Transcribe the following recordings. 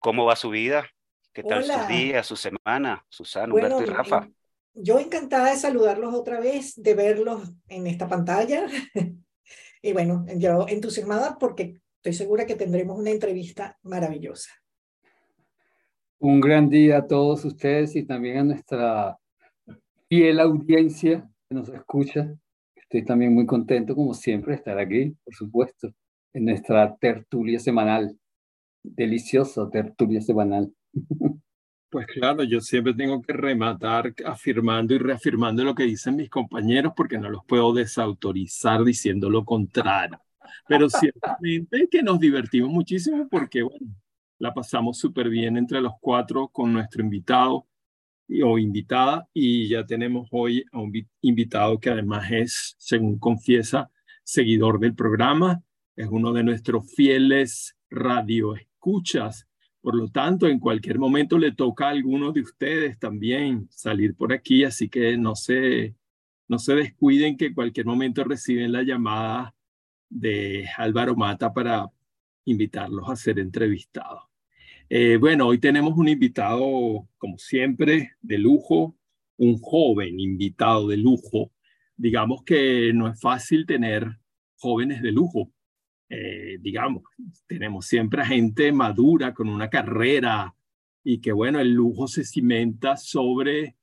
¿Cómo va su vida? ¿Qué tal sus días, su semana? Susana, Humberto y Rafa. Yo encantada de saludarlos otra vez, de verlos en esta pantalla. y bueno, yo entusiasmada porque estoy segura que tendremos una entrevista maravillosa. Un gran día a todos ustedes y también a nuestra fiel audiencia que nos escucha. Estoy también muy contento, como siempre, de estar aquí, por supuesto, en nuestra tertulia semanal. Deliciosa tertulia semanal. Pues claro, yo siempre tengo que rematar afirmando y reafirmando lo que dicen mis compañeros porque no los puedo desautorizar diciendo lo contrario. Pero ciertamente que nos divertimos muchísimo porque, bueno, la pasamos súper bien entre los cuatro con nuestro invitado o invitada y ya tenemos hoy a un invitado que además es, según confiesa, seguidor del programa, es uno de nuestros fieles radioescuchas. Por lo tanto, en cualquier momento le toca a alguno de ustedes también salir por aquí, así que no se, no se descuiden que en cualquier momento reciben la llamada de Álvaro Mata para invitarlos a ser entrevistados. Eh, bueno, hoy tenemos un invitado, como siempre, de lujo, un joven invitado de lujo. Digamos que no es fácil tener jóvenes de lujo. Eh, digamos, tenemos siempre a gente madura con una carrera y que, bueno, el lujo se cimenta sobre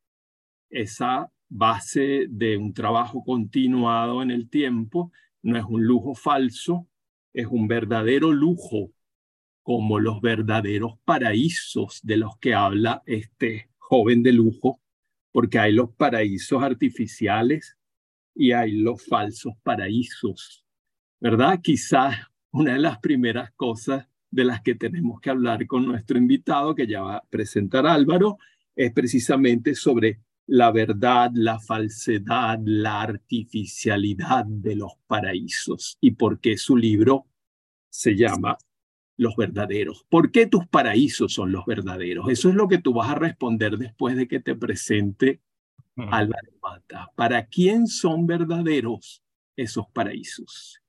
esa base de un trabajo continuado en el tiempo. No es un lujo falso, es un verdadero lujo como los verdaderos paraísos de los que habla este joven de lujo, porque hay los paraísos artificiales y hay los falsos paraísos, ¿verdad? Quizás una de las primeras cosas de las que tenemos que hablar con nuestro invitado, que ya va a presentar Álvaro, es precisamente sobre la verdad, la falsedad, la artificialidad de los paraísos y por qué su libro se llama los verdaderos. ¿Por qué tus paraísos son los verdaderos? Eso es lo que tú vas a responder después de que te presente Álvaro Mata. ¿Para quién son verdaderos esos paraísos?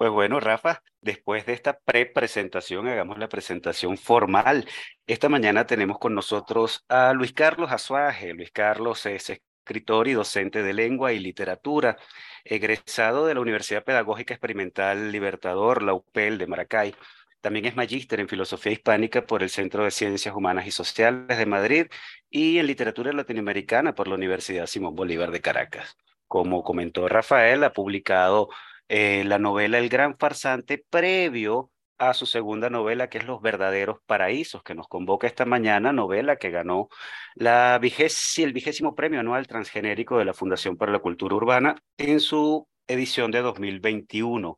Pues bueno, Rafa, después de esta pre-presentación, hagamos la presentación formal. Esta mañana tenemos con nosotros a Luis Carlos Azuaje. Luis Carlos es escritor y docente de lengua y literatura egresado de la Universidad Pedagógica Experimental Libertador, la UPEL de Maracay. También es magíster en filosofía hispánica por el Centro de Ciencias Humanas y Sociales de Madrid y en literatura latinoamericana por la Universidad Simón Bolívar de Caracas. Como comentó Rafael, ha publicado eh, la novela El Gran Farsante previo a su segunda novela, que es Los Verdaderos Paraísos, que nos convoca esta mañana, novela que ganó el vigésimo premio anual transgenérico de la Fundación para la Cultura Urbana en su edición de 2021.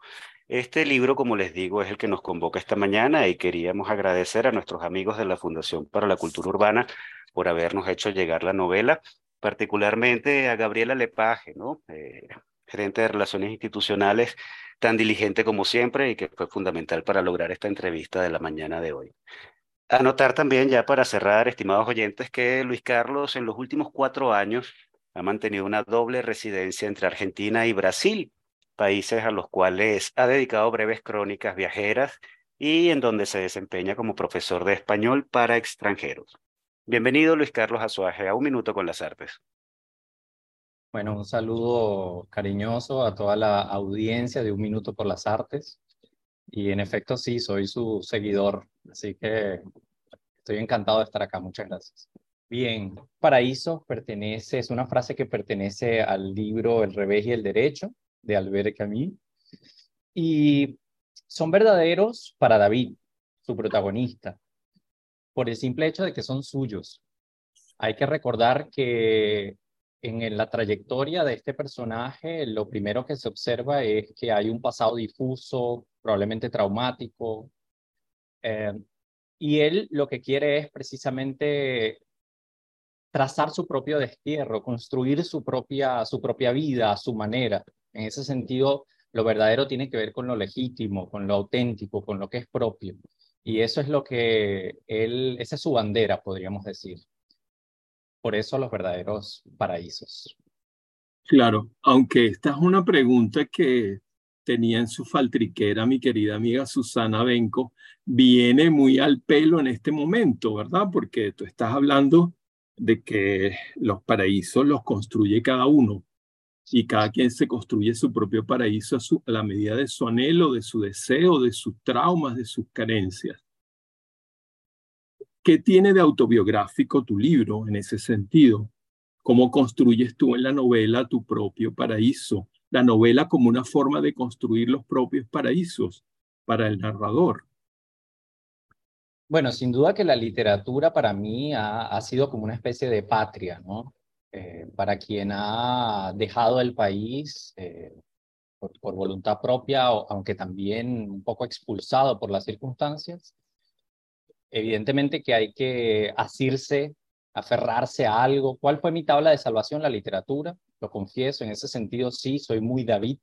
Este libro, como les digo, es el que nos convoca esta mañana y queríamos agradecer a nuestros amigos de la Fundación para la Cultura Urbana por habernos hecho llegar la novela, particularmente a Gabriela Lepage, ¿no? Eh, gerente de Relaciones Institucionales tan diligente como siempre y que fue fundamental para lograr esta entrevista de la mañana de hoy. Anotar también ya para cerrar, estimados oyentes, que Luis Carlos en los últimos cuatro años ha mantenido una doble residencia entre Argentina y Brasil, países a los cuales ha dedicado breves crónicas viajeras y en donde se desempeña como profesor de español para extranjeros. Bienvenido Luis Carlos Azuaje a Un Minuto con las Artes. Bueno, un saludo cariñoso a toda la audiencia de Un Minuto por las Artes. Y en efecto, sí, soy su seguidor. Así que Estoy encantado de estar acá. Muchas gracias. Bien, paraíso pertenece, es una frase que pertenece al libro El revés y el derecho de Albert Camus. Y son verdaderos para David, su protagonista, por el simple hecho de que son suyos. Hay que recordar que en la trayectoria de este personaje, lo primero que se observa es que hay un pasado difuso, probablemente traumático, eh, y él lo que quiere es precisamente trazar su propio destierro, construir su propia, su propia vida a su manera. En ese sentido, lo verdadero tiene que ver con lo legítimo, con lo auténtico, con lo que es propio. Y eso es lo que él, esa es su bandera, podríamos decir. Por eso los verdaderos paraísos. Claro, aunque esta es una pregunta que tenía en su faltriquera mi querida amiga Susana Benco, viene muy al pelo en este momento, ¿verdad? Porque tú estás hablando de que los paraísos los construye cada uno y cada quien se construye su propio paraíso a, la medida de su anhelo, de su deseo, de sus traumas, de sus carencias. ¿Qué tiene de autobiográfico tu libro en ese sentido? ¿Cómo construyes tú en la novela tu propio paraíso? La novela como una forma de construir los propios paraísos para el narrador. Bueno, sin duda que la literatura para mí ha, sido como una especie de patria, ¿no? Eh, para quien ha dejado el país eh, por, voluntad propia, aunque también un poco expulsado por las circunstancias, evidentemente que hay que asirse, aferrarse a algo. ¿Cuál fue mi tabla de salvación? La literatura, lo confieso, en ese sentido sí, soy muy David,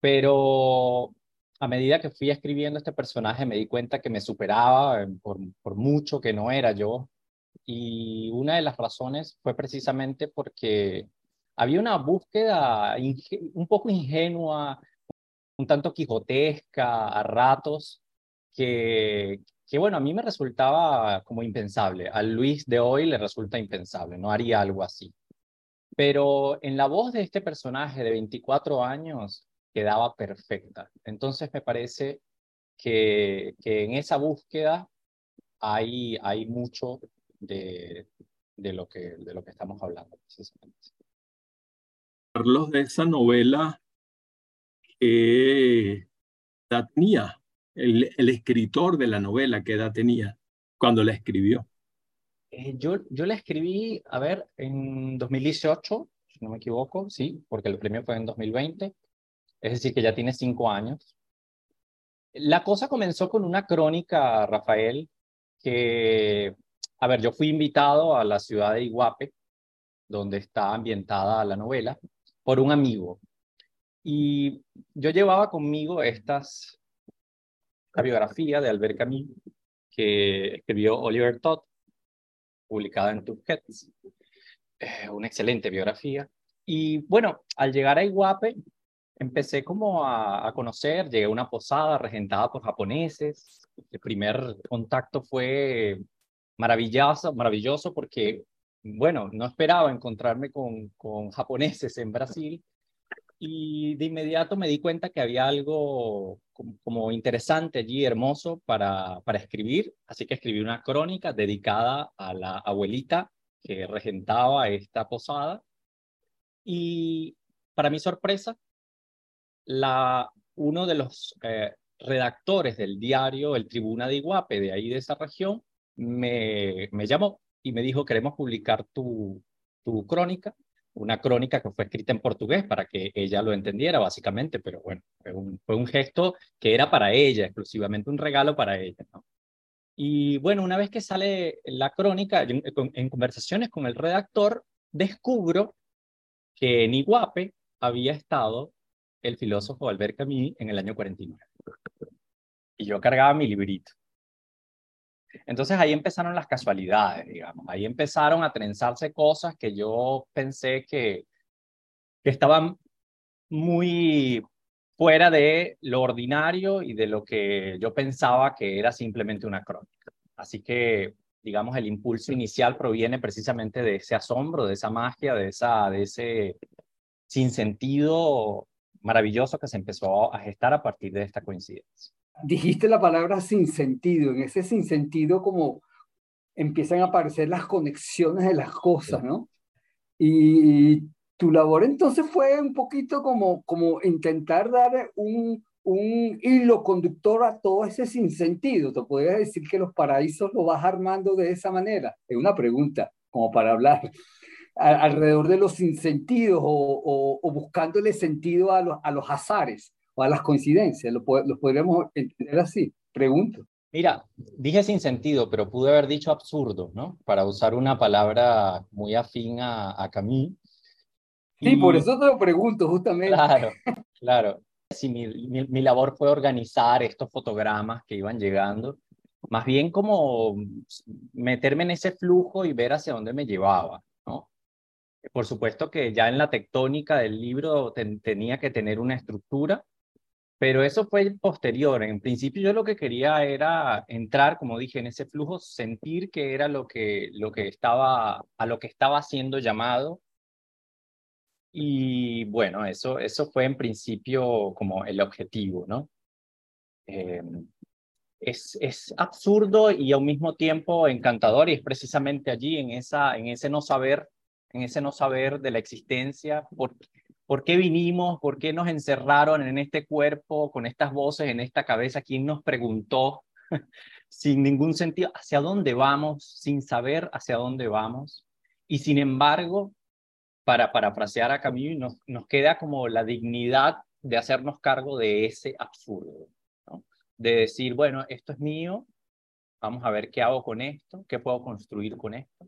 pero a medida que fui escribiendo este personaje me di cuenta que me superaba eh, por, por mucho que no era yo. Y una de las razones fue precisamente porque había una búsqueda un poco ingenua, un tanto quijotesca a ratos, que, que bueno, a mí me resultaba como impensable. A Luis de hoy le resulta impensable, no haría algo así. Pero en la voz de este personaje de 24 años, quedaba perfecta. Entonces me parece que, que en esa búsqueda hay, hay mucho de, de, lo que, de lo que estamos hablando Carlos, de esa novela ¿qué edad tenía? El, escritor de la novela, ¿qué edad tenía cuando la escribió? Eh, yo, yo la escribí, a ver, en 2018, si no me equivoco, sí, porque el premio fue en 2020 es decir, que ya tiene cinco años. La cosa comenzó con una crónica, Rafael, que, a ver, yo fui invitado a la ciudad de Iguape, donde está ambientada la novela, por un amigo. Y yo llevaba conmigo estas, la biografía de Albert Camus, que escribió Oliver Todd, publicada en Tusquets. Eh, una excelente biografía. Y bueno, al llegar a Iguape, empecé como a, conocer, llegué a una posada regentada por japoneses. El primer contacto fue maravilloso, maravilloso porque, bueno, no esperaba encontrarme con, con japoneses en Brasil y de inmediato me di cuenta que había algo como, interesante allí, hermoso para, para escribir, así que escribí una crónica dedicada a la abuelita que regentaba esta posada. Y para mi sorpresa la, uno de los eh, redactores del diario El Tribuna de Iguape, de ahí de esa región, me, me llamó y me dijo, queremos publicar tu, tu crónica, una crónica que fue escrita en portugués para que ella lo entendiera básicamente, pero bueno, fue un, gesto que era para ella, exclusivamente un regalo para ella. Y bueno, una vez que sale la crónica, en, en conversaciones con el redactor, descubro que en Iguape había estado el filósofo Albert Camus en el año 49. Y yo cargaba mi librito. Entonces ahí empezaron las casualidades, digamos. Ahí empezaron a trenzarse cosas que yo pensé que, estaban muy fuera de lo ordinario y de lo que yo pensaba que era simplemente una crónica. Así que, digamos, el impulso inicial proviene precisamente de ese asombro, de esa magia, de, esa, de ese sinsentido maravilloso que se empezó a gestar a partir de esta coincidencia. Dijiste la palabra sin sentido, en ese sin sentido como, empiezan a aparecer las conexiones de las cosas, ¿no? Y tu labor entonces fue un poquito como, como intentar dar un, un hilo conductor a todo ese sinsentido. ¿Te podrías decir que los paraísos lo vas armando de esa manera? Es una pregunta, como para hablar alrededor de los sinsentidos o, o, buscándole sentido a los, a los azares o a las coincidencias. ¿Lo, lo podríamos entender así? Pregunto. Mira, dije sin sentido, pero pude haber dicho absurdo, ¿no? Para usar una palabra muy afín a, a Camus. Sí, por eso te lo pregunto, justamente. Claro, claro. Si mi, mi, labor fue organizar estos fotogramas que iban llegando, más bien como meterme en ese flujo y ver hacia dónde me llevaba, ¿no? Por supuesto que ya en la tectónica del libro tenía que tener una estructura, pero eso fue posterior. En principio yo lo que quería era entrar, como dije, en ese flujo, sentir que era lo que, lo que estaba, a lo que estaba siendo llamado. Y bueno, eso, eso fue en principio como el objetivo, ¿no? Eh, es, es absurdo y al mismo tiempo encantador y es precisamente allí, en, esa, en ese no saber, en ese no saber de la existencia, porque ¿Por qué vinimos? ¿Por qué nos encerraron en este cuerpo, con estas voces en esta cabeza? ¿Quién nos preguntó sin ningún sentido hacia dónde vamos, sin saber hacia dónde vamos? Y sin embargo, para parafrasear a Camus, nos, nos queda como la dignidad de hacernos cargo de ese absurdo, de decir, bueno, esto es mío, vamos a ver qué hago con esto, qué puedo construir con esto.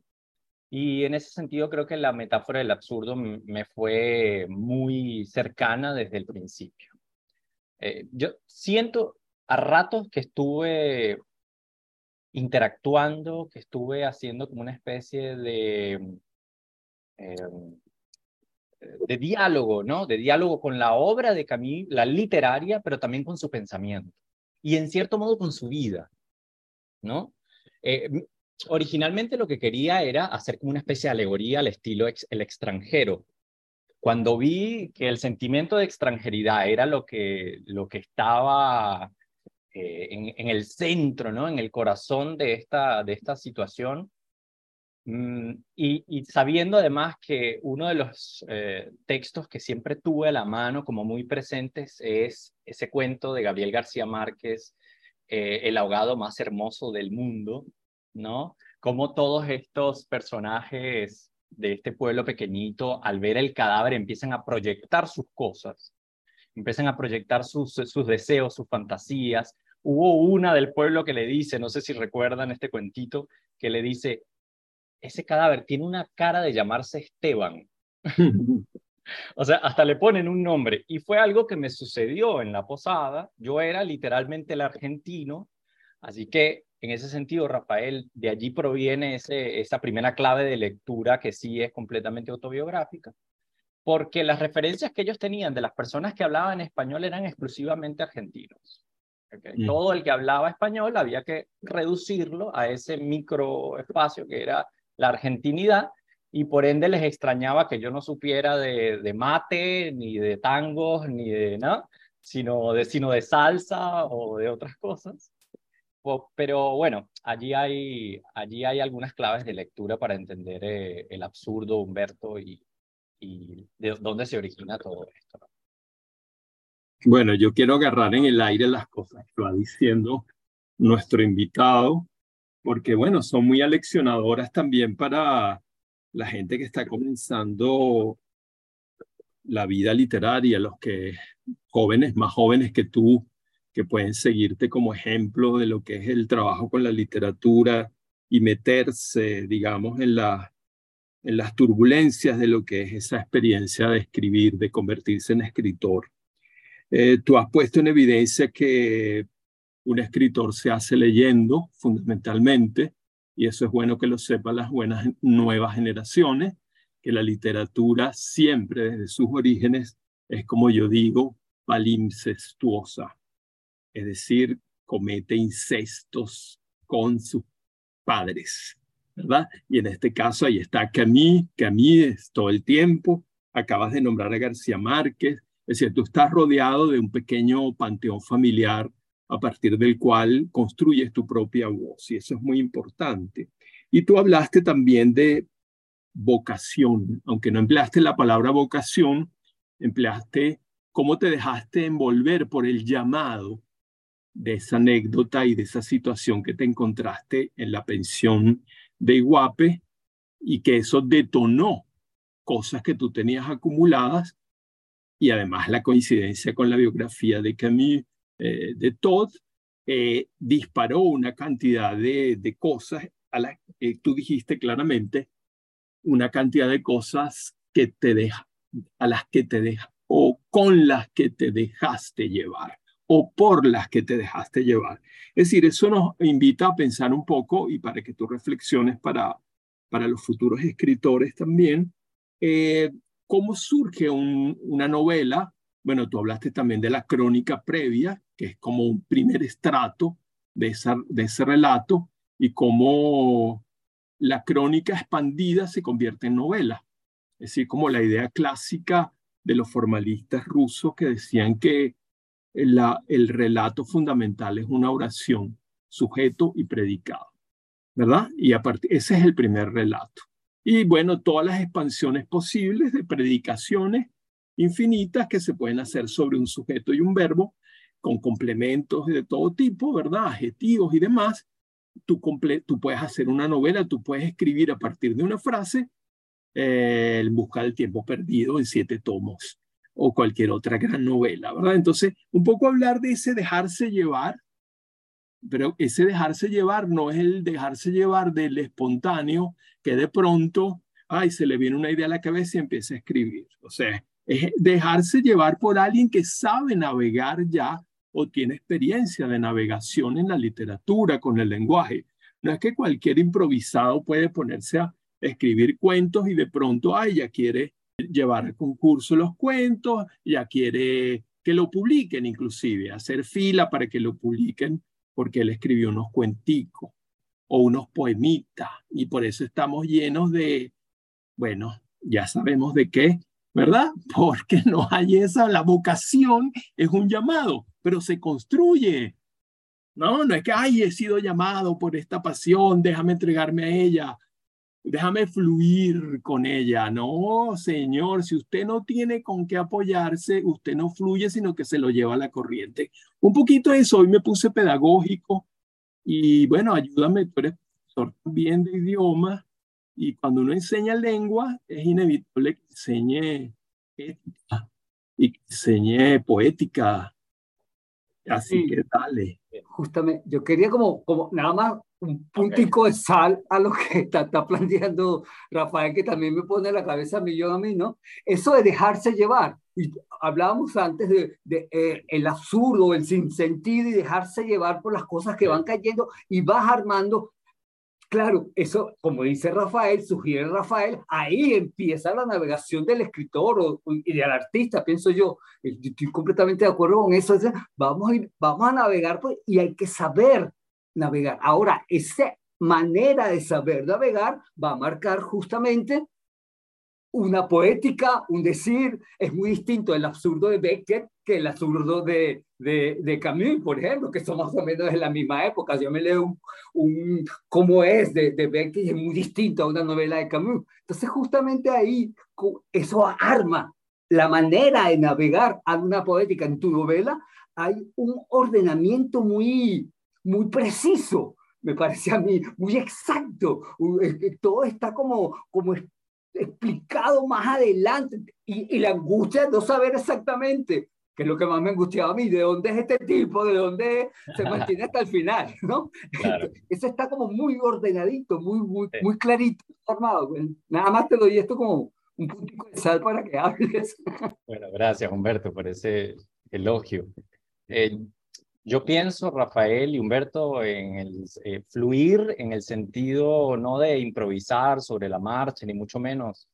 Y en ese sentido creo que la metáfora del absurdo me fue muy cercana desde el principio. Eh, yo siento a ratos que estuve interactuando, que estuve haciendo como una especie de, em, de diálogo, ¿no? De diálogo con la obra de Camille, la literaria, pero también con su pensamiento. Y en cierto modo con su vida, ¿no? Eh, originalmente lo que quería era hacer como una especie de alegoría al estilo el extranjero. Cuando vi que el sentimiento de extranjeridad era lo que, lo que estaba eh, en, el centro, ¿no? en el corazón de esta, de esta situación, mm, y, sabiendo además que uno de los eh, textos que siempre tuve a la mano como muy presentes es ese cuento de Gabriel García Márquez, eh, El ahogado más hermoso del mundo, ¿no? Como todos estos personajes de este pueblo pequeñito, al ver el cadáver, empiezan a proyectar sus cosas, empiezan a proyectar sus, sus deseos, sus fantasías. Hubo una del pueblo que le dice, no sé si recuerdan este cuentito, que le dice, ese cadáver tiene una cara de llamarse Esteban. o sea, hasta le ponen un nombre. Y fue algo que me sucedió en la posada. Yo era literalmente el argentino, así que en ese sentido, Rafael, de allí proviene ese, esa primera clave de lectura que sí es completamente autobiográfica, porque las referencias que ellos tenían de las personas que hablaban español eran exclusivamente argentinos. Mm. Todo el que hablaba español había que reducirlo a ese microespacio que era la argentinidad y por ende les extrañaba que yo no supiera de, de mate, ni de tangos, ni de nada, sino de, sino de salsa o de otras cosas. Pero bueno, allí hay, allí hay algunas claves de lectura para entender eh, el absurdo, Humberto, y, de dónde se origina todo esto. Bueno, yo quiero agarrar en el aire las cosas que va diciendo nuestro invitado, porque bueno, son muy aleccionadoras también para la gente que está comenzando la vida literaria, los que jóvenes, más jóvenes que tú, que pueden seguirte como ejemplo de lo que es el trabajo con la literatura y meterse, digamos, en, la, en las turbulencias de lo que es esa experiencia de escribir, de convertirse en escritor. Eh, tú has puesto en evidencia que un escritor se hace leyendo fundamentalmente, y eso es bueno que lo sepan las buenas nuevas generaciones, que la literatura siempre desde sus orígenes es, como yo digo, palimpsestuosa es decir, comete incestos con sus padres, ¿verdad? Y en este caso ahí está Camille, Camille es todo el tiempo, acabas de nombrar a García Márquez, es decir, tú estás rodeado de un pequeño panteón familiar a partir del cual construyes tu propia voz, y eso es muy importante. Y tú hablaste también de vocación, aunque no empleaste la palabra vocación, empleaste cómo te dejaste envolver por el llamado de esa anécdota y de esa situación que te encontraste en la pensión de Iguape y que eso detonó cosas que tú tenías acumuladas y además la coincidencia con la biografía de Camus eh, de Todd eh, disparó una cantidad de, de cosas a las que tú dijiste claramente, una cantidad de cosas que te deja, a las que te deja o con las que te dejaste llevar o por las que te dejaste llevar. Es decir, eso nos invita a pensar un poco y para que tú reflexiones para, para los futuros escritores también, eh, cómo surge una novela. Bueno, tú hablaste también de la crónica previa, que es como un primer estrato de, esa, de ese relato y cómo la crónica expandida se convierte en novela. Es decir, como la idea clásica de los formalistas rusos que decían que el relato fundamental es una oración, sujeto y predicado, ¿verdad? Y a ese es el primer relato. Y bueno, todas las expansiones posibles de predicaciones infinitas que se pueden hacer sobre un sujeto y un verbo, con complementos de todo tipo, ¿verdad? Adjetivos y demás. Tú, puedes hacer una novela, tú puedes escribir a partir de una frase eh, En busca del tiempo perdido en siete tomos o cualquier otra gran novela, ¿verdad? Entonces, un poco hablar de ese dejarse llevar, pero ese dejarse llevar no es el dejarse llevar del espontáneo que de pronto, ay, se le viene una idea a la cabeza y empieza a escribir. O sea, es dejarse llevar por alguien que sabe navegar ya o tiene experiencia de navegación en la literatura, con el lenguaje. No es que cualquier improvisado puede ponerse a escribir cuentos y de pronto, ay, ya quiere llevar al concurso los cuentos, ya quiere que lo publiquen inclusive, hacer fila para que lo publiquen porque él escribió unos cuenticos o unos poemitas y por eso estamos llenos de, bueno, ya sabemos de qué, ¿verdad? Porque no hay esa, la vocación es un llamado, pero se construye. No, no es que, ay, he sido llamado por esta pasión, déjame entregarme a ella déjame fluir con ella. No, señor, si usted no tiene con qué apoyarse, usted no fluye, sino que se lo lleva a la corriente. Un poquito eso, hoy me puse pedagógico y bueno, ayúdame, tú eres profesor también de idioma y cuando uno enseña lengua es inevitable que enseñe ética y que enseñe poética. Así que dale. Justamente, yo quería como, como nada más un puntico de sal a lo que está, está, planteando Rafael, que también me pone la cabeza a mí, yo a mí, ¿no? Eso de dejarse llevar. Y hablábamos antes de, de eh, el absurdo, el sinsentido y dejarse llevar por las cosas que van cayendo y vas armando. Claro, eso, como dice Rafael, sugiere Rafael, ahí empieza la navegación del escritor o, y del artista, pienso yo. Estoy completamente de acuerdo con eso. Vamos a, ir, vamos a navegar pues, y hay que saber navegar. Ahora, esa manera de saber navegar va a marcar justamente una poética, un decir, es muy distinto el absurdo de Beckett que el absurdo de, de, Camus, por ejemplo, que son más o menos de la misma época. Yo me leo un, un cómo es de, de Beckett y es muy distinto a una novela de Camus. Entonces, justamente ahí, eso arma la manera de navegar a una poética en tu novela. Hay un ordenamiento muy, muy preciso, me parece a mí, muy exacto. Todo está como, como explicado más adelante y, la angustia de no saber exactamente, que es lo que más me angustiaba a mí, de dónde es este tipo, de dónde se mantiene hasta el final, ¿no? Eso está como muy ordenadito, muy, muy, muy clarito, formado. Nada más te doy esto como un puntico de sal para que hables. Bueno, gracias Humberto por ese elogio. Eh, yo pienso, Rafael y Humberto, en el eh, fluir en el sentido no de improvisar sobre la marcha, ni mucho menos.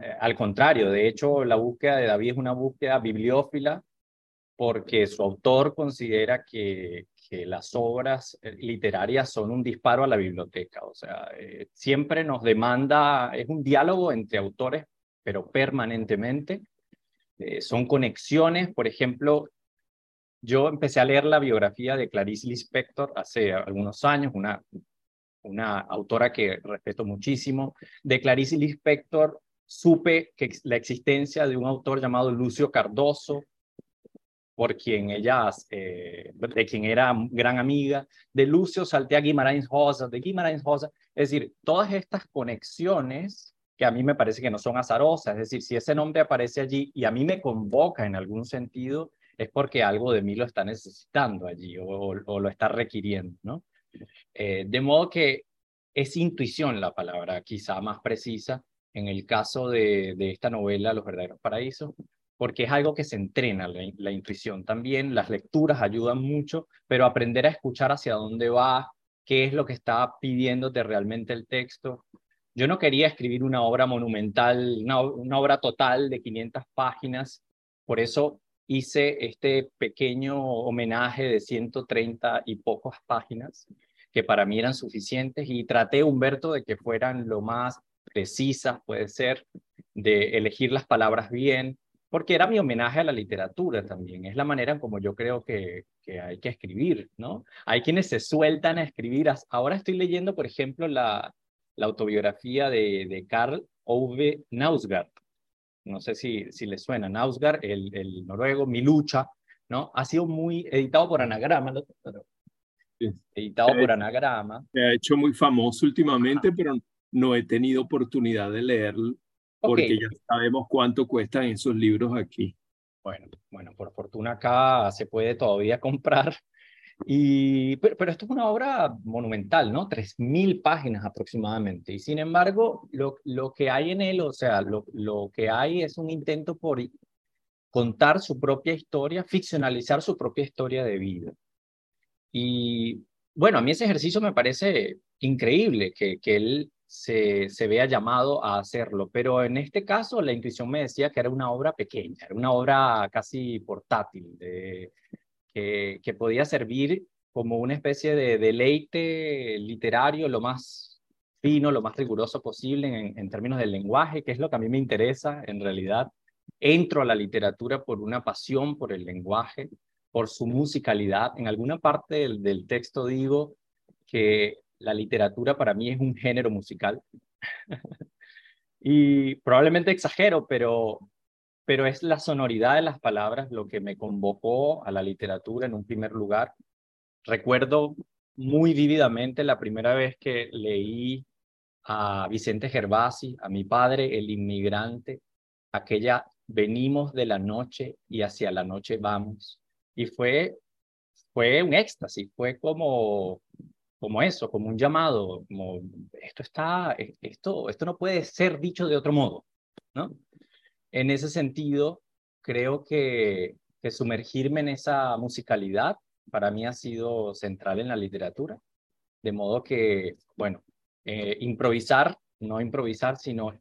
Eh, al contrario, de hecho, la búsqueda de David es una búsqueda bibliófila porque su autor considera que, que las obras eh, literarias son un disparo a la biblioteca. O sea, siempre nos demanda, es un diálogo entre autores, pero permanentemente. son conexiones, por ejemplo, yo empecé a leer la biografía de Clarice Lispector hace algunos años, una una autora que respeto muchísimo. De Clarice Lispector supe que la existencia de un autor llamado Lucio Cardoso, por quien ella, eh, de quien era gran amiga. De Lucio salté a Guimarães Rosa, de Guimarães Rosa. Es decir, todas estas conexiones que a mí me parece que no son azarosas, es decir, si ese nombre aparece allí y a mí me convoca en algún sentido, es porque algo de mí lo está necesitando allí o, lo está requiriendo, ¿no? Eh, de modo que es intuición la palabra quizá más precisa en el caso de, esta novela Los verdaderos paraísos, porque es algo que se entrena, la, intuición también, las lecturas ayudan mucho, pero aprender a escuchar hacia dónde va, qué es lo que está pidiéndote realmente el texto. Yo no quería escribir una obra monumental, una, una obra total de 500 páginas, por eso hice este pequeño homenaje de 130 y pocas páginas, que para mí eran suficientes, y traté, Humberto, de que fueran lo más precisas, puede ser, de elegir las palabras bien, porque era mi homenaje a la literatura también, es la manera como yo creo que, que hay que escribir, ¿no? Hay quienes se sueltan a escribir. Ahora estoy leyendo, por ejemplo, la, la autobiografía de, de Karl Ove Nausgaard, no sé si, si le suena, Nausgaard, el, el noruego, Mi lucha, ¿no? Ha sido muy editado por Anagrama, editado por Anagrama. Se ha hecho muy famoso últimamente, pero no he tenido oportunidad de leerlo porque ya sabemos cuánto cuestan esos libros aquí. Bueno, bueno, por fortuna acá se puede todavía comprar y, pero, esto es una obra monumental, ¿no? 3.000 páginas aproximadamente. Y sin embargo, lo, lo que hay en él, o sea, lo, lo que hay es un intento por contar su propia historia, ficcionalizar su propia historia de vida. Y bueno, a mí ese ejercicio me parece increíble que, que él se, se vea llamado a hacerlo, pero en este caso la intuición me decía que era una obra pequeña, era una obra casi portátil, de, que, podía servir como una especie de deleite literario lo más fino, lo más riguroso posible en, términos del lenguaje, que es lo que a mí me interesa en realidad. Entro a la literatura por una pasión por el lenguaje, por su musicalidad. En alguna parte del texto digo que la literatura para mí es un género musical. y probablemente exagero, pero pero es la sonoridad de las palabras lo que me convocó a la literatura en un primer lugar. Recuerdo muy vívidamente la primera vez que leí a Vicente Gervasi, a mi padre, el inmigrante, aquella venimos de la noche y hacia la noche vamos. Y fue, fue un éxtasis, fue como, como eso, como un llamado, como esto está, esto, esto no puede ser dicho de otro modo, ¿no? En ese sentido, creo que, sumergirme en esa musicalidad para mí ha sido central en la literatura. De modo que, bueno, eh, improvisar, no improvisar, sino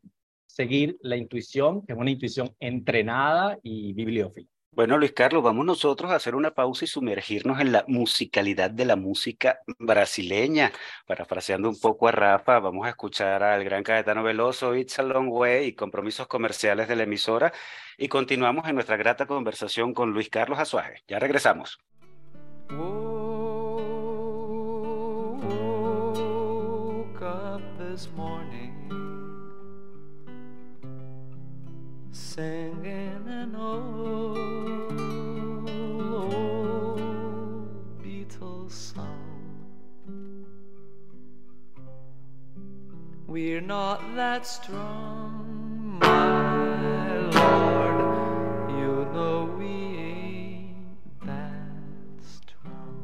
seguir la intuición, que es una intuición entrenada y bibliófila. Bueno, Luis Carlos, vamos nosotros a hacer una pausa y sumergirnos en la musicalidad de la música brasileña. Parafraseando un poco a Rafa, vamos a escuchar al gran Caetano Veloso, It's a Long Way y compromisos comerciales de la emisora. Y continuamos en nuestra grata conversación con Luis Carlos Azuaje. Ya regresamos. We're not that strong, my Lord. You know we ain't that strong.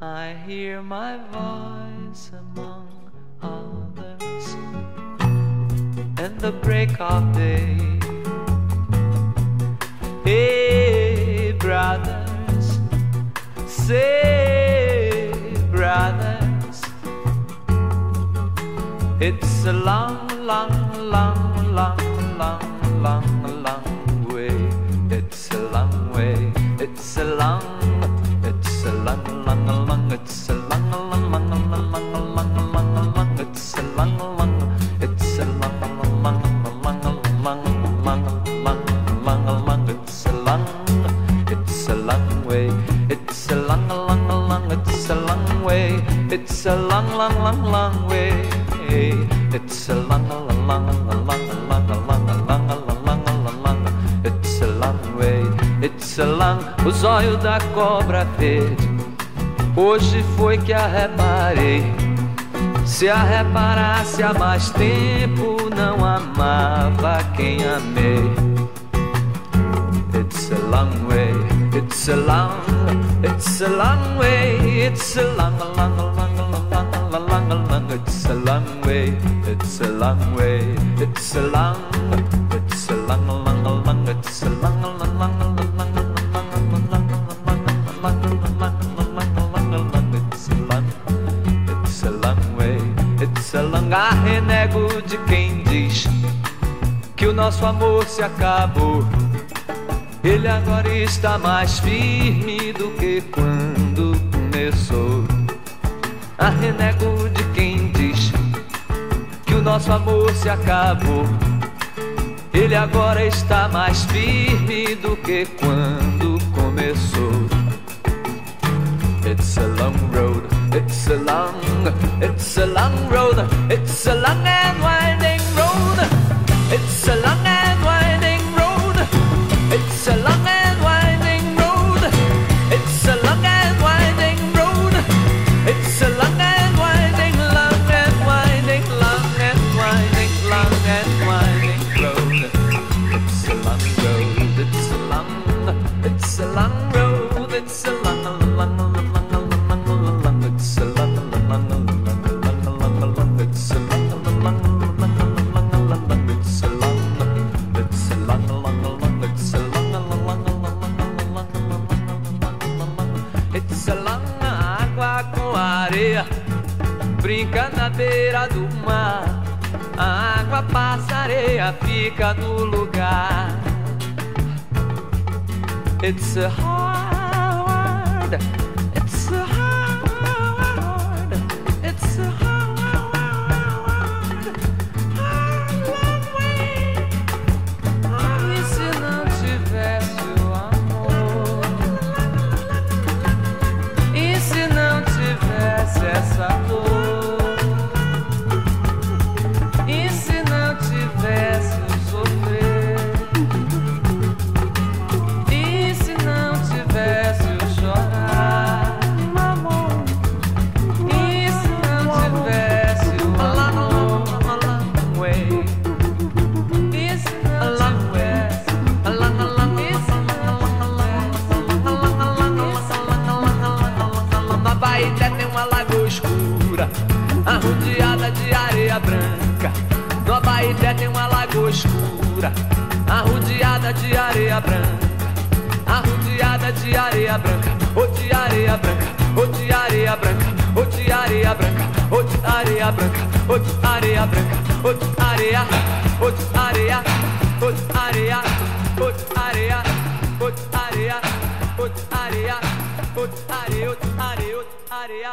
I hear my voice among others in the break of day. Hey, brothers, say, brothers. It's a long, long, long, long, long, long, long way. It's a long way. It's a long, it's a long, long, long, it's a long, long, long, long, long, long, long, long, it's a long, long, it's a long, long, long, long, long, long, long, long, it's a long, it's a long way. It's a long, long, long, it's a long way. It's a long, long, long, It's a long, long, long, long, long, long, long, long, long, long. It's a long way. It's a long. O zóio da cobra verde. Hoje foi que a reparei. Se a reparasse há mais tempo, não amava quem amei. It's a long way, it's a long, it's a long way, it's a long, long, long, it's a long way, it's a long way, it's a long, it's a long, long, long, it's a long, long, long, long, long, Salanga renego de quem diz que o nosso amor se acabou. Ele agora está mais firme do que quando começou. A renego de quem nosso amor se acabou. Ele agora está mais firme do que quando começou. It's a long road, it's a long, it's a long road, it's a long and winding road, it's a long and winding road, it's a long brinca na beira do mar. A água passa, areia fica no lugar. It's a hard, arrodeada de areia branca. Arrodeada de areia branca, ou de areia branca, ou de areia branca, ou de areia branca, ou de areia branca, ou de areia branca, ou de areia, ou de areia, ou de areia, ou de areia, ou de areia, ou de areia, ou de areia, ou de areia, ou de areia.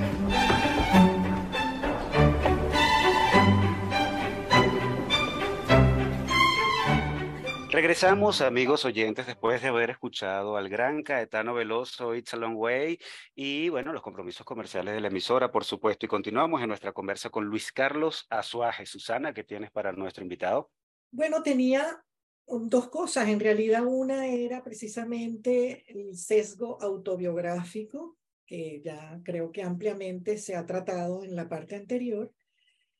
Regresamos, amigos oyentes, después de haber escuchado al gran Caetano Veloso, It's a Long Way, y bueno, los compromisos comerciales de la emisora, por supuesto, y continuamos en nuestra conversa con Luis Carlos Azuaje. Susana, ¿qué tienes para nuestro invitado? Bueno, tenía dos cosas. En realidad, una era precisamente el sesgo autobiográfico, que ya creo que ampliamente se ha tratado en la parte anterior.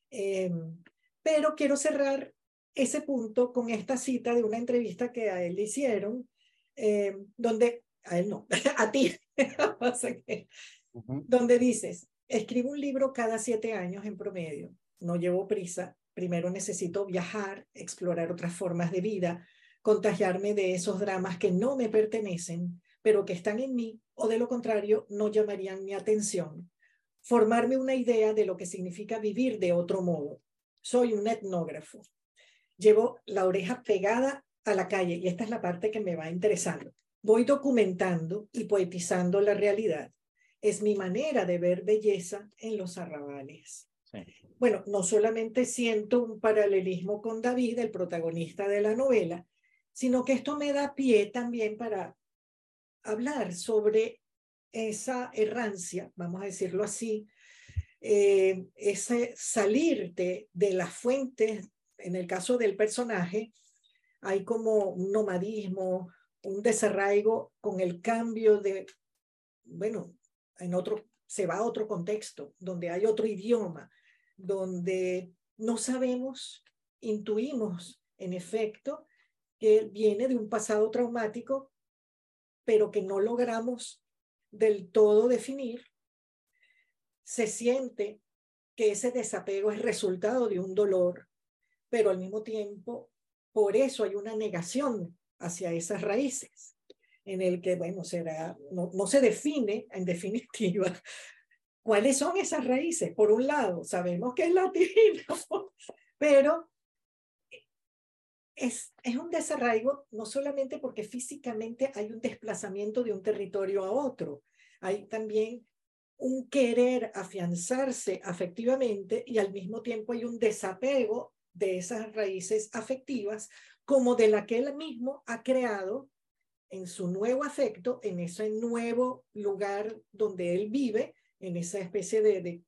Eh, pero quiero cerrar ese punto con esta cita de una entrevista que a él le hicieron, eh, donde, a él no, a ti, donde dices, escribo un libro cada siete años en promedio, no llevo prisa, primero necesito viajar, explorar otras formas de vida, contagiarme de esos dramas que no me pertenecen, pero que están en mí, o de lo contrario, no llamarían mi atención. Formarme una idea de lo que significa vivir de otro modo. Soy un etnógrafo. Llevo la oreja pegada a la calle y esta es la parte que me va interesando. Voy documentando y poetizando la realidad. es mi manera de ver belleza en los arrabales. Bueno, no solamente siento un paralelismo con David, el protagonista de la novela, sino que esto me da pie también para hablar sobre esa errancia, vamos a decirlo así, eh, ese salirte de las fuentes, en el caso del personaje, hay como un nomadismo, un desarraigo con el cambio de, bueno, en otro, se va a otro contexto, donde hay otro idioma, donde no sabemos, intuimos, en efecto, que viene de un pasado traumático, pero que no logramos del todo definir. Se siente que ese desapego es resultado de un dolor, pero al mismo tiempo, por eso hay una negación hacia esas raíces, en el que, bueno, será, no, no se define, en definitiva, ¿Cuáles son esas raíces? Por un lado, sabemos que es latino, pero es, es un desarraigo no solamente porque físicamente hay un desplazamiento de un territorio a otro, hay también un querer afianzarse afectivamente y al mismo tiempo hay un desapego de esas raíces afectivas como de la que él mismo ha creado en su nuevo afecto, en ese nuevo lugar donde él vive, en esa especie de,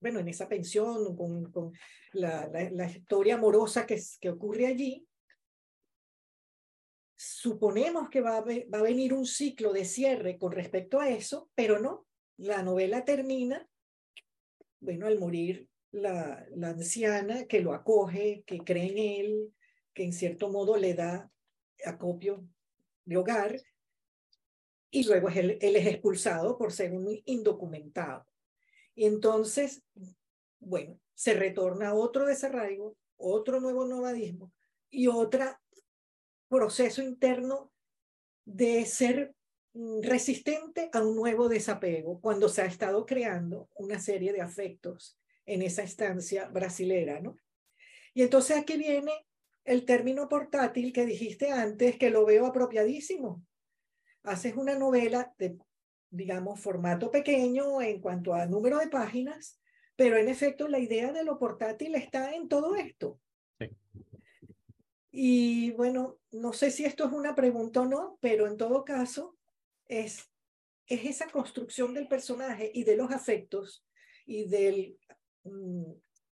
bueno, en esa pensión, con, con la, la, historia amorosa que, que ocurre allí, suponemos que va a, va a venir un ciclo de cierre con respecto a eso, pero no, la novela termina, bueno, al morir la, anciana que lo acoge, que cree en él, que en cierto modo le da acopio de hogar, y luego él, él es expulsado por ser un indocumentado. Y entonces, bueno, se retorna otro desarraigo, otro nuevo nomadismo y otro proceso interno de ser mm, resistente a un nuevo desapego cuando se ha estado creando una serie de afectos en esa estancia brasilera, ¿no? Y entonces aquí viene el término portátil que dijiste antes, que lo veo apropiadísimo, haces una novela de, digamos, formato pequeño en cuanto a número de páginas, pero en efecto la idea de lo portátil está en todo esto. Sí. Y bueno, no sé si esto es una pregunta o no, pero en todo caso es, es esa construcción del personaje y de los afectos y del,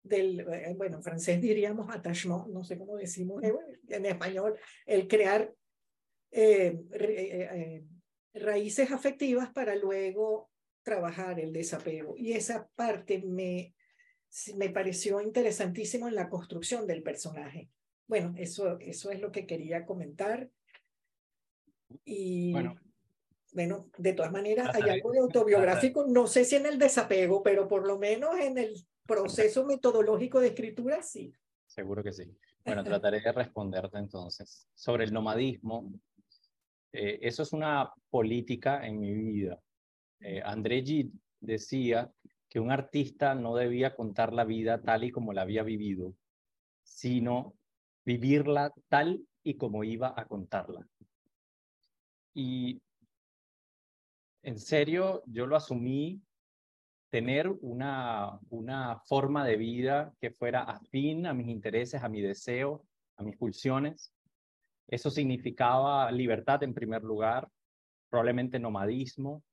del eh, bueno, en francés diríamos attachement, no sé cómo decimos en español, el crear eh, eh, raíces afectivas para luego trabajar el desapego. Y esa parte me, me pareció interesantísimo en la construcción del personaje. Bueno, eso, eso es lo que quería comentar. Y bueno, bueno de todas maneras, hay algo de autobiográfico, no sé si en el desapego, pero por lo menos en el proceso metodológico de escritura, sí. Seguro que sí. Bueno, trataré de responderte entonces. Sobre el nomadismo, eh, eso es una política en mi vida. Eh, André Gide decía que un artista no debía contar la vida tal y como la había vivido, sino vivirla tal y como iba a contarla. Y en serio, yo lo asumí tener una, una forma de vida que fuera afín a mis intereses, a mi deseo, a mis pulsiones, eso significaba libertad en primer lugar, probablemente nomadismo,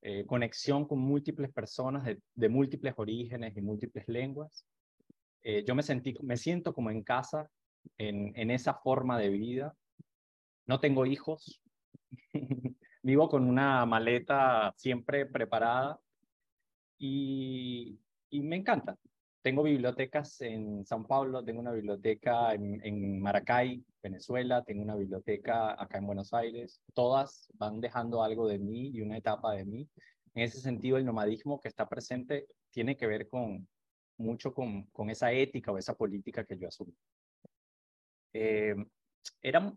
eh, conexión con múltiples personas de, múltiples orígenes y múltiples lenguas. Eh, yo me, sentí, me siento como en casa en, en esa forma de vida. No tengo hijos, vivo con una maleta siempre preparada y, y me encanta. Tengo bibliotecas en San Paulo, tengo una biblioteca en, Maracay, Venezuela, tengo una biblioteca acá en Buenos Aires. Todas van dejando algo de mí y una etapa de mí. En ese sentido, el nomadismo que está presente tiene que ver con mucho con, con esa ética o esa política que yo asumo. Eh, era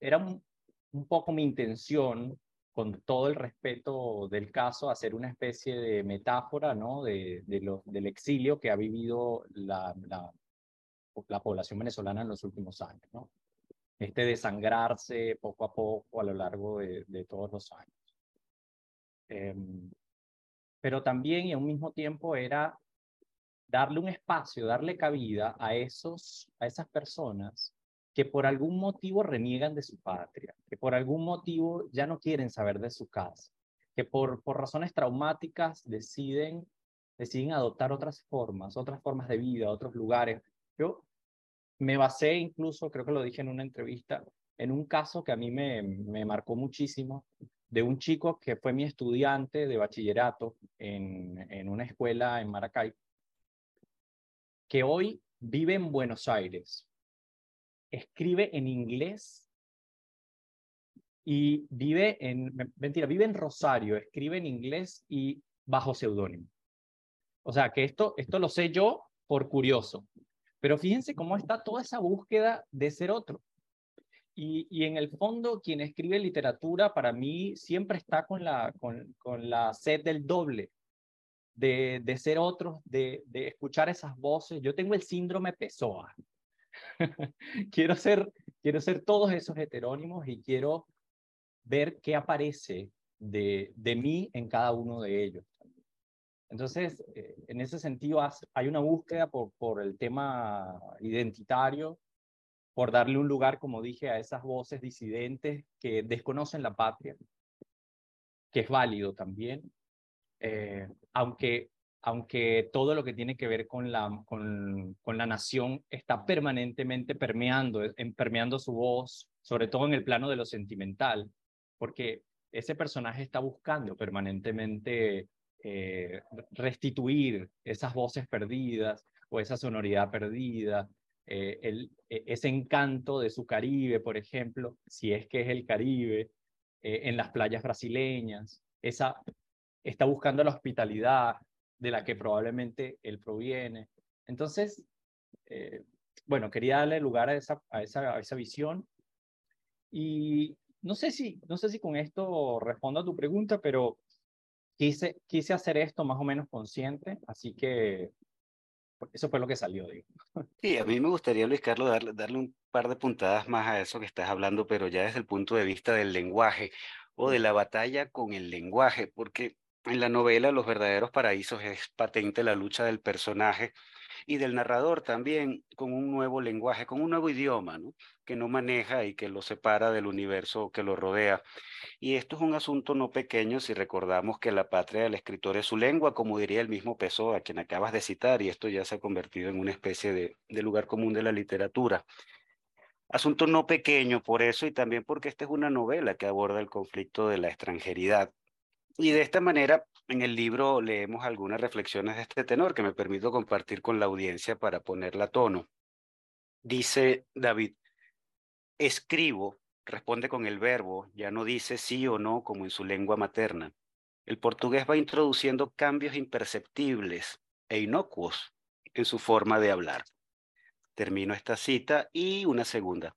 era un poco mi intención con todo el respeto del caso, hacer una especie de metáfora ¿no? de, de del exilio que ha vivido la, la, la, población venezolana en los últimos años. ¿no? Este desangrarse poco a poco a lo largo de, de todos los años. Em, pero también y a un mismo tiempo era darle un espacio, darle cabida a, esos, a esas personas que por algún motivo reniegan de su patria, que por algún motivo ya no quieren saber de su casa, que por, por razones traumáticas deciden, deciden adoptar otras formas, otras formas de vida, otros lugares. Yo me basé incluso, creo que lo dije en una entrevista, en un caso que a mí me, me marcó muchísimo, de un chico que fue mi estudiante de bachillerato en, en una escuela en Maracay, que hoy vive en Buenos Aires, escribe en inglés y vive en, mentira, vive en Rosario, escribe en inglés y bajo seudónimo. O sea, que esto, esto lo sé yo por curioso. Pero fíjense cómo está toda esa búsqueda de ser otro. Y, y en el fondo, quien escribe literatura, para mí, siempre está con la, con, con la sed del doble, de, de ser otro, de, de escuchar esas voces. Yo tengo el síndrome Pessoa. quiero, ser, quiero ser todos esos heterónimos y quiero ver qué aparece de, de mí en cada uno de ellos. Entonces, eh, en ese sentido, hay una búsqueda por, por el tema identitario, por darle un lugar, como dije, a esas voces disidentes que desconocen la patria, que es válido también, eh, aunque aunque todo lo que tiene que ver con la, con, con la nación está permanentemente permeando, permeando su voz, sobre todo en el plano de lo sentimental, porque ese personaje está buscando permanentemente eh, restituir esas voces perdidas o esa sonoridad perdida, eh, e, ese encanto de su Caribe, por ejemplo, si es que es el Caribe, eh, en las playas brasileñas, esa, está buscando la hospitalidad, de la que probablemente él proviene. Entonces, eh, bueno, quería darle lugar a esa, a esa, a esa visión. Y no sé, si, no sé si con esto respondo a tu pregunta, pero quise, quise hacer esto más o menos consciente, así que eso fue lo que salió, digo. Sí, a mí me gustaría, Luis Carlos, darle, darle un par de puntadas más a eso que estás hablando, pero ya desde el punto de vista del lenguaje o de la batalla con el lenguaje, porque en la novela Los verdaderos paraísos es patente la lucha del personaje y del narrador también con un nuevo lenguaje, con un nuevo idioma, ¿no? que no maneja y que lo separa del universo que lo rodea. Y esto es un asunto no pequeño si recordamos que la patria del escritor es su lengua, como diría el mismo Pessoa, a quien acabas de citar, y esto ya se ha convertido en una especie de, de lugar común de la literatura. Asunto no pequeño por eso y también porque esta es una novela que aborda el conflicto de la extranjeridad y de esta manera, en el libro leemos algunas reflexiones de este tenor que me permito compartir con la audiencia para ponerla a tono. Dice David, escribo, responde con el verbo, ya no dice sí o no como en su lengua materna. El portugués va introduciendo cambios imperceptibles e inocuos en su forma de hablar. Termino esta cita y una segunda.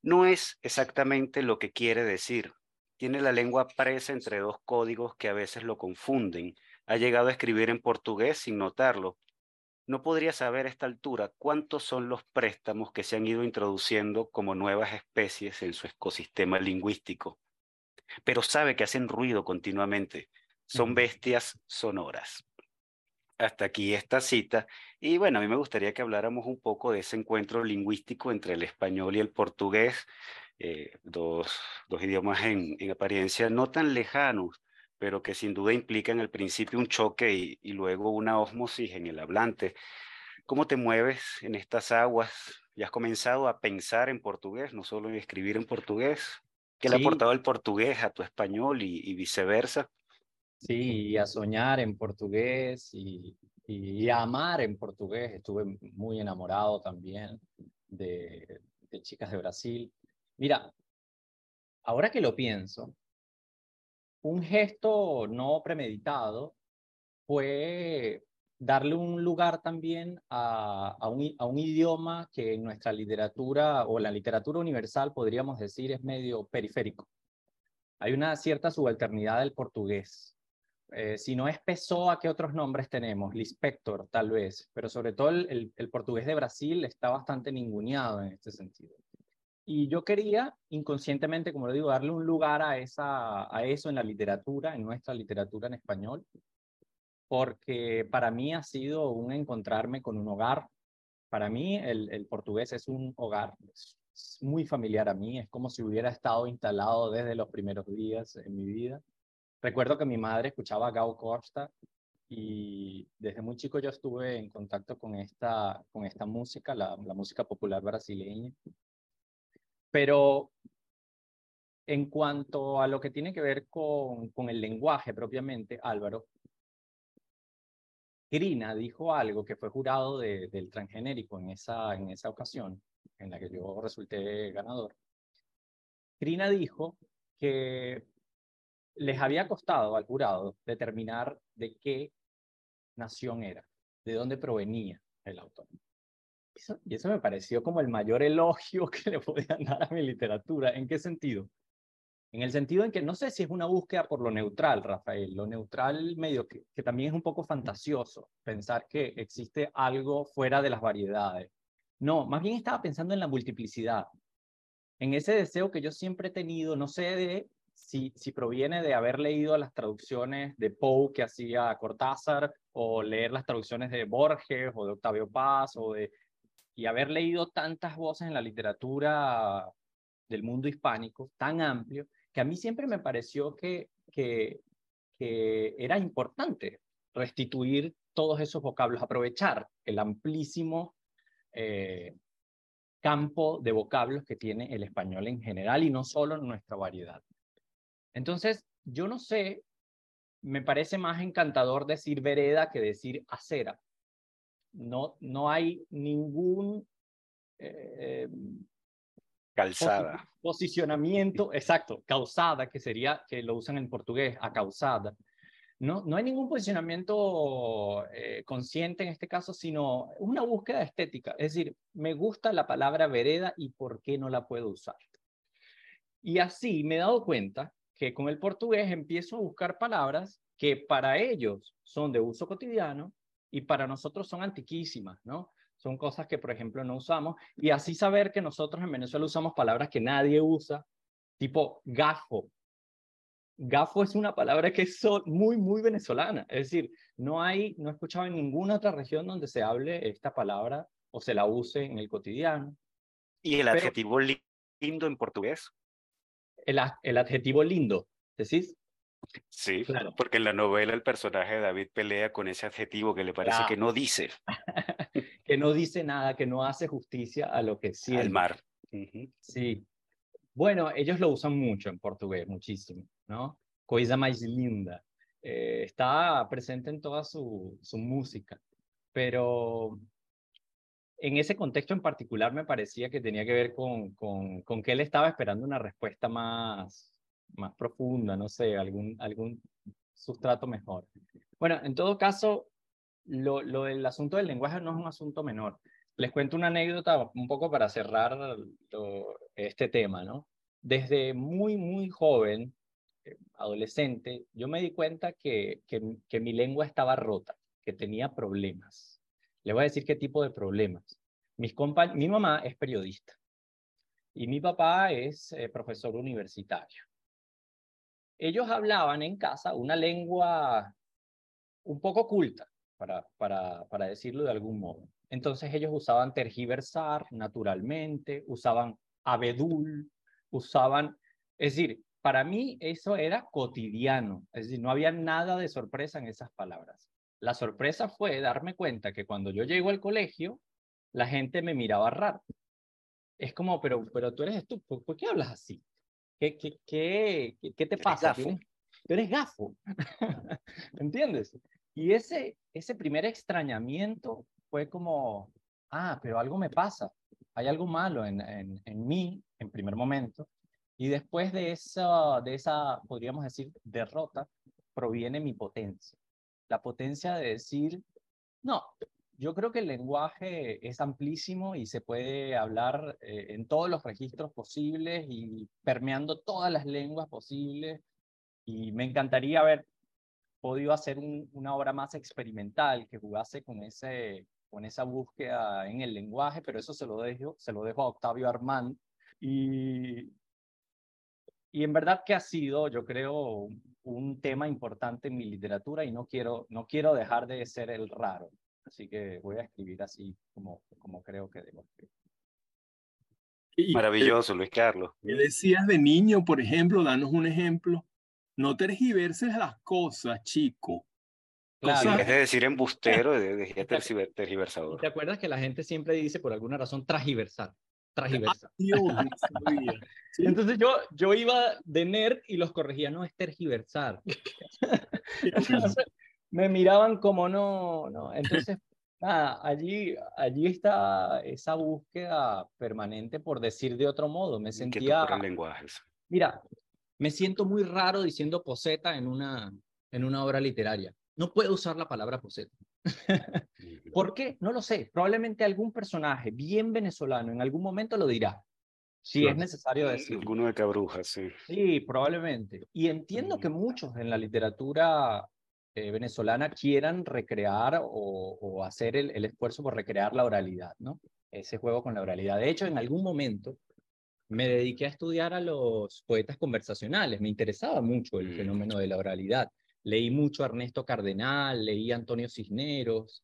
No es exactamente lo que quiere decir, tiene la lengua presa entre dos códigos que a veces lo confunden. Ha llegado a escribir en portugués sin notarlo. No podría saber a esta altura cuántos son los préstamos que se han ido introduciendo como nuevas especies en su ecosistema lingüístico, pero sabe que hacen ruido continuamente. Son bestias sonoras. Hasta aquí esta cita. Y bueno, a mí me gustaría que habláramos un poco de ese encuentro lingüístico entre el español y el portugués, eh, dos, dos, idiomas en, en, apariencia no tan lejanos, pero que sin duda implican al principio un choque y, y, luego una osmosis en el hablante. ¿Cómo te mueves en estas aguas? ¿Ya has comenzado a pensar en portugués, no solo en escribir en portugués? ¿Qué sí. le ha aportado el portugués a tu español y, y viceversa? Sí, y a soñar en portugués y, y, a amar en portugués. Estuve muy enamorado también de, de chicas de Brasil. Mira, ahora que lo pienso, un gesto no premeditado fue darle un lugar también a, a, un, a, un, idioma que en nuestra literatura o la literatura universal podríamos decir es medio periférico. Hay una cierta subalternidad del portugués. Eh, si no es Pessoa, ¿qué otros nombres tenemos? Lispector, tal vez, pero sobre todo el, el, el portugués de Brasil está bastante ninguneado en este sentido. Y yo quería, inconscientemente, como lo digo, darle un lugar a, esa, a eso en la literatura, en nuestra literatura en español, porque para mí ha sido un encontrarme con un hogar. Para mí el, el portugués es un hogar, es muy familiar a mí, es como si hubiera estado instalado desde los primeros días en mi vida. Recuerdo que mi madre escuchaba a Costa y desde muy chico yo estuve en contacto con esta, con esta música, la música popular brasileña. Pero en cuanto a lo que tiene que ver con, con el lenguaje propiamente, Álvaro, Grina dijo algo que fue jurado de, del transgenérico en esa, en esa ocasión, en la que yo resulté ganador. Grina dijo que les había costado al jurado determinar de qué nación era, de dónde provenía el autor. Y eso me pareció como el mayor elogio que le podían dar a mi literatura. ¿En qué sentido? En el sentido en que no sé si es una búsqueda por lo neutral, Rafael, lo neutral medio que, que también es un poco fantasioso, pensar que existe algo fuera de las variedades. No, más bien estaba pensando en la multiplicidad, en ese deseo que yo siempre he tenido, no sé de si, si proviene de haber leído las traducciones de Poe que hacía Cortázar, o leer las traducciones de Borges o de Octavio Paz, o de, y haber leído tantas voces en la literatura del mundo hispánico tan amplio, que a mí siempre me pareció que, que, era importante restituir todos esos vocablos, aprovechar el amplísimo eh, campo de vocablos que tiene el español en general y no solo en nuestra variedad. Entonces, yo no sé, me parece más encantador decir vereda que decir acera. No, no hay ningún eh, calzada. Posicionamiento, exacto, causada, que sería, que lo usan en portugués, acausada. No, no hay ningún posicionamiento eh, consciente en este caso, sino una búsqueda estética. Es decir, me gusta la palabra vereda y por qué no la puedo usar. Y así me he dado cuenta que con el portugués empiezo a buscar palabras que para ellos son de uso cotidiano y para nosotros son antiquísimas, ¿no? Son cosas que, por ejemplo, no usamos. Y así saber que nosotros en Venezuela usamos palabras que nadie usa, tipo gafo. Gafo es una palabra que es muy, muy venezolana. Es decir, no hay, no he escuchado en ninguna otra región donde se hable esta palabra o se la use en el cotidiano. ¿Y el adjetivo lindo en portugués? el, el adjetivo lindo, ¿decís? Sí, claro. porque en la novela el personaje de David pelea con ese adjetivo que le parece que no dice. que no dice nada, que no hace justicia a lo que siente. Al mar. Sí. Bueno, ellos lo usan mucho en portugués, muchísimo, ¿no? Coisa más linda. Eh, está presente en toda su, su música, pero en ese contexto en particular me parecía que tenía que ver con, con, con, que él estaba esperando una respuesta más, más profunda, no sé, algún, algún sustrato mejor. Bueno, en todo caso, lo, lo del asunto del lenguaje no es un asunto menor. Les cuento una anécdota un poco para cerrar este tema, ¿no? Desde muy, muy joven, eh, adolescente, yo me di cuenta que, que, que mi lengua estaba rota, que tenía problemas le voy a decir qué tipo de problemas. Mis mi mamá es periodista y mi papá es eh, profesor universitario. Ellos hablaban en casa una lengua un poco culta, para, para, para decirlo de algún modo. Entonces ellos usaban tergiversar naturalmente, usaban abedul, usaban, es decir, para mí eso era cotidiano, es decir, no había nada de sorpresa en esas palabras. La sorpresa fue darme cuenta que cuando yo llego al colegio, la gente me miraba raro. Es como, pero, pero tú eres estúpido, ¿por qué hablas así? ¿Qué, qué, qué, qué te pasa? Tú eres gafo. ¿Entiendes? Y ese, ese primer extrañamiento fue como, ah, pero algo me pasa, hay algo malo en, en, en mí en primer momento. Y después de esa, de esa, podríamos decir, derrota, proviene mi potencia la potencia de decir, no, yo creo que el lenguaje es amplísimo y se puede hablar eh, en todos los registros posibles y permeando todas las lenguas posibles. Y me encantaría haber podido hacer una obra más experimental que jugase con, ese, con esa búsqueda en el lenguaje, pero eso se lo dejo, se lo dejo a Octavio Armand, Y, y en verdad que ha sido, yo creo, un tema importante en mi literatura y no quiero, no quiero dejar de ser el raro. Así que voy a escribir así como, como creo que debo escribir. Maravilloso, Luis Carlos. ¿Qué decías de niño, por ejemplo? Danos un ejemplo. No tergiverses las cosas, chico. Claro. Es de decir embustero, de decir tergiversador. ¿Te acuerdas que la gente siempre dice por alguna razón sabía. Sí. Entonces yo, yo iba de nerd y los corregía, no, es tergiversar. Me miraban como no, no. Entonces, nada, allí, allí está esa búsqueda permanente por decir de otro modo. Me sentía... Por el lenguaje. Mira, me siento muy raro diciendo poseta en una, en una obra literaria. No puedo usar la palabra poseta. ¿Por qué? No lo sé. Probablemente algún personaje bien venezolano en algún momento lo dirá. Si es necesario decirlo. Alguno de Cabrujas, sí. Sí, probablemente. Y entiendo que muchos en la literatura eh, venezolana quieran recrear o, o hacer el, el, esfuerzo por recrear la oralidad, ¿no? Ese juego con la oralidad. De hecho, en algún momento me dediqué a estudiar a los poetas conversacionales. Me interesaba mucho el fenómeno de la oralidad. Leí mucho a Ernesto Cardenal, leí a Antonio Cisneros,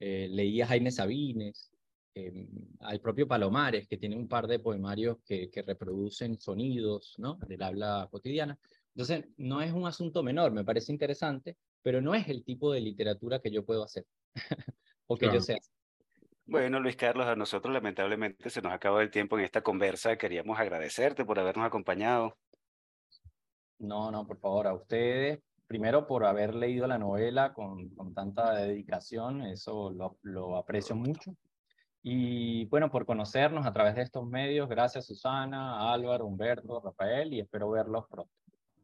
eh, leí a Jaime Sabines, eh, al propio Palomares, que tiene un par de poemarios que, que reproducen sonidos ¿no? del habla cotidiana. Entonces, no es un asunto menor, me parece interesante, pero no es el tipo de literatura que yo puedo hacer o que Claro. yo sé hacer. Bueno, Luis Carlos, a nosotros lamentablemente se nos acabó el tiempo en esta conversa. Queríamos agradecerte por habernos acompañado. No, no, por favor, a ustedes, primero por haber leído la novela con, con tanta dedicación, eso lo, lo aprecio mucho. Y bueno, por conocernos a través de estos medios, gracias Susana, Álvaro, Humberto, Rafael, y espero verlos pronto.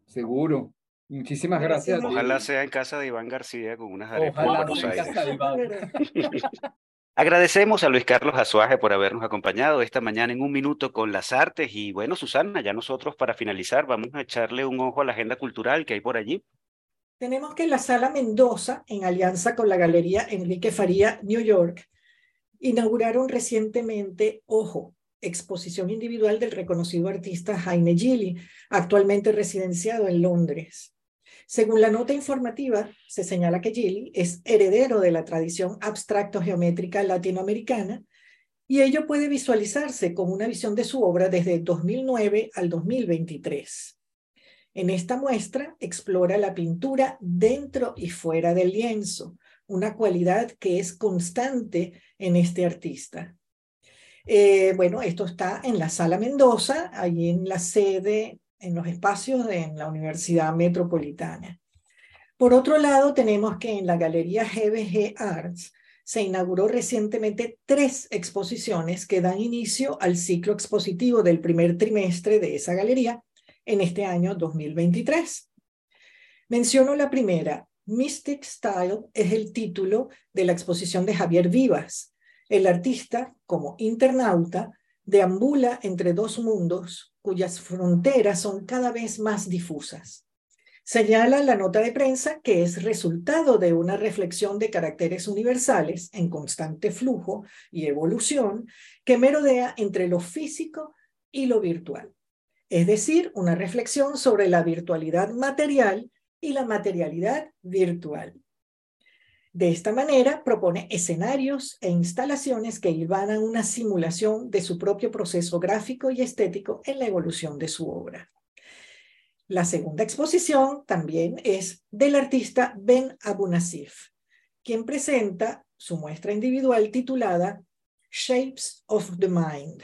Seguro. Muchísimas gracias. Ojalá sea en casa de Iván García con unas arepas en Ojalá Buenos sea en Aires. casa de Iván. Agradecemos a Luis Carlos Azuaje por habernos acompañado esta mañana en un minuto con las artes. Y bueno, Susana, ya nosotros para finalizar vamos a echarle un ojo a la agenda cultural que hay por allí. Tenemos que la Sala Mendoza, en alianza con la Galería Enrique Faría, New York, inauguraron recientemente Ojo, exposición individual del reconocido artista Jaime Gili, actualmente residenciado en Londres. Según la nota informativa, se señala que Gili es heredero de la tradición abstracto-geométrica latinoamericana y ello puede visualizarse como una visión de su obra desde 2009 al 2023. En esta muestra explora la pintura dentro y fuera del lienzo, una cualidad que es constante en este artista. Eh, bueno, esto está en la Sala Mendoza, allí en la sede, en los espacios de la Universidad Metropolitana. Por otro lado, tenemos que en la Galería GBG Arts se inauguró recientemente tres exposiciones que dan inicio al ciclo expositivo del primer trimestre de esa galería en este año 2023. Menciono la primera, Mystic Style es el título de la exposición de Javier Vivas. El artista, como internauta, deambula entre dos mundos cuyas fronteras son cada vez más difusas. Señala la nota de prensa que es resultado de una reflexión de caracteres universales en constante flujo y evolución que merodea entre lo físico y lo virtual. Es decir, una reflexión sobre la virtualidad material y la materialidad virtual. De esta manera, propone escenarios e instalaciones que hilvanan una simulación de su propio proceso gráfico y estético en la evolución de su obra. La segunda exposición también es del artista Ben Abunasif, quien presenta su muestra individual titulada Shapes of the Mind.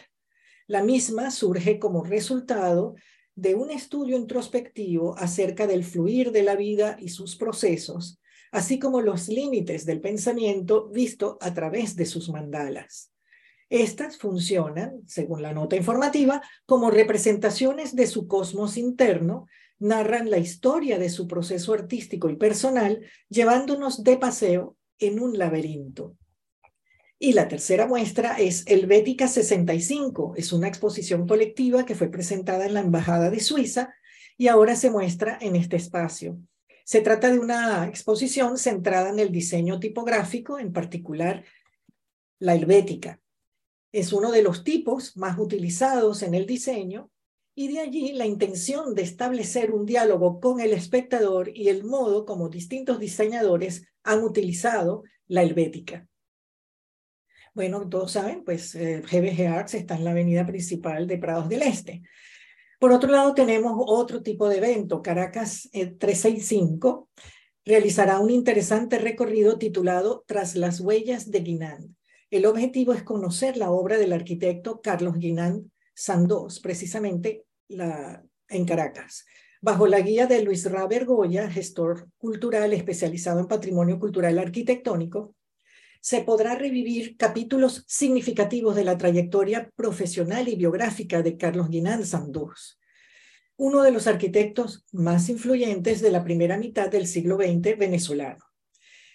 La misma surge como resultado de un estudio introspectivo acerca del fluir de la vida y sus procesos, así como los límites del pensamiento visto a través de sus mandalas. Estas funcionan, según la nota informativa, como representaciones de su cosmos interno, narran la historia de su proceso artístico y personal, llevándonos de paseo en un laberinto. Y la tercera muestra es Helvética 65. Es una exposición colectiva que fue presentada en la Embajada de Suiza y ahora se muestra en este espacio. Se trata de una exposición centrada en el diseño tipográfico, en particular la helvética. Es uno de los tipos más utilizados en el diseño y de allí la intención de establecer un diálogo con el espectador y el modo como distintos diseñadores han utilizado la helvética. Bueno, todos saben, pues GBG eh, Arts está en la avenida principal de Prados del Este. Por otro lado, tenemos otro tipo de evento, Caracas 365, eh, realizará un interesante recorrido titulado Tras las huellas de Guinand. El objetivo es conocer la obra del arquitecto Carlos Guinand Sandós, precisamente en Caracas, bajo la guía de Luis Raber Goya, gestor cultural especializado en patrimonio cultural arquitectónico, se podrá revivir capítulos significativos de la trayectoria profesional y biográfica de Carlos Guinán Sandós, uno de los arquitectos más influyentes de la primera mitad del siglo XX venezolano.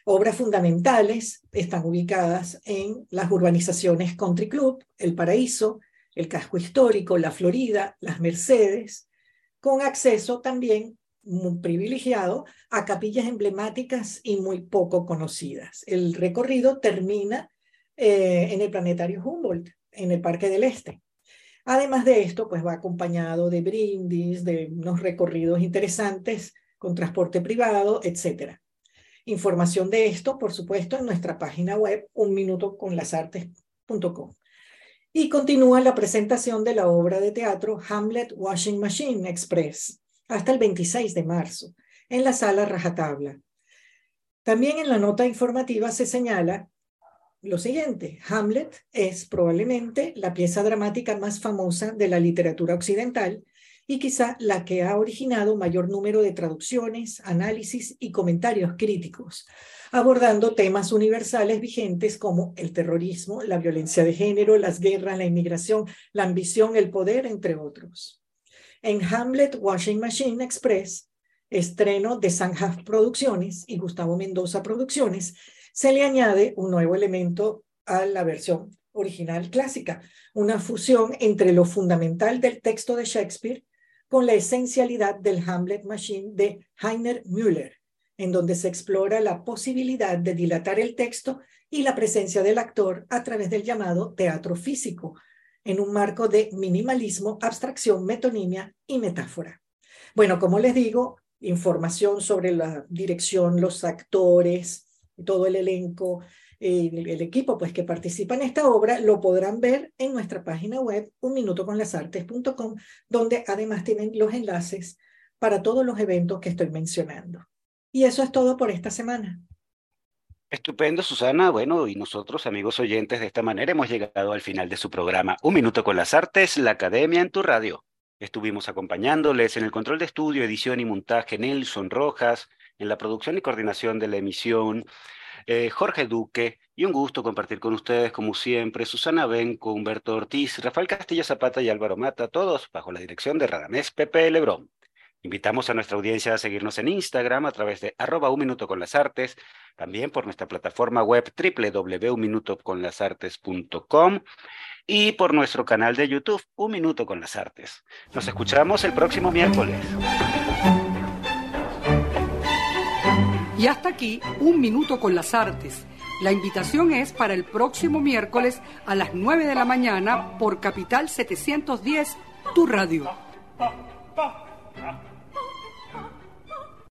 Obras fundamentales están ubicadas en las urbanizaciones Country Club, El Paraíso, el casco histórico, la Florida, las Mercedes, con acceso también privilegiado a capillas emblemáticas y muy poco conocidas. El recorrido termina eh, en el planetario Humboldt, en el Parque del Este. Además de esto, pues va acompañado de brindis, de unos recorridos interesantes con transporte privado, etc. Información de esto, por supuesto, en nuestra página web unminutoconlasartes.com. Y continúa la presentación de la obra de teatro Hamlet Washing Machine Express, hasta el 26 de marzo, en la sala Rajatabla. También en la nota informativa se señala lo siguiente, Hamlet es probablemente la pieza dramática más famosa de la literatura occidental y quizá la que ha originado mayor número de traducciones, análisis y comentarios críticos, abordando temas universales vigentes como el terrorismo, la violencia de género, las guerras, la inmigración, la ambición, el poder, entre otros. En Hamlet Washing Machine Express, estreno de Sanjaf Producciones y Gustavo Mendoza Producciones, se le añade un nuevo elemento a la versión original clásica, una fusión entre lo fundamental del texto de Shakespeare con la esencialidad del Hamlet Machine de Heiner Müller, en donde se explora la posibilidad de dilatar el texto y la presencia del actor a través del llamado teatro físico, en un marco de minimalismo, abstracción, metonimia y metáfora. Bueno, como les digo, información sobre la dirección, los actores, todo el elenco, el, el equipo pues, que participa en esta obra, lo podrán ver en nuestra página web unminutoconlasartes.com, donde además tienen los enlaces para todos los eventos que estoy mencionando. Y eso es todo por esta semana. Estupendo, Susana. Bueno, y nosotros, amigos oyentes, de esta manera hemos llegado al final de su programa Un Minuto con las Artes, la Academia en tu Radio. Estuvimos acompañándoles en el control de estudio, edición y montaje Nelson Rojas, en la producción y coordinación de la emisión eh, Jorge Duque, y un gusto compartir con ustedes, como siempre, Susana Benco, Humberto Ortiz, Rafael Castillo Zapata y Álvaro Mata, todos bajo la dirección de Radamés Pepe Lebrón. Invitamos a nuestra audiencia a seguirnos en Instagram a través de arroba un minuto con las artes, también por nuestra plataforma web www.unminutoconlasartes.com y por nuestro canal de YouTube Un Minuto con las Artes. Nos escuchamos el próximo miércoles. Y hasta aquí, Un Minuto con las Artes. La invitación es para el próximo miércoles a las 9 de la mañana por Capital 710, tu radio.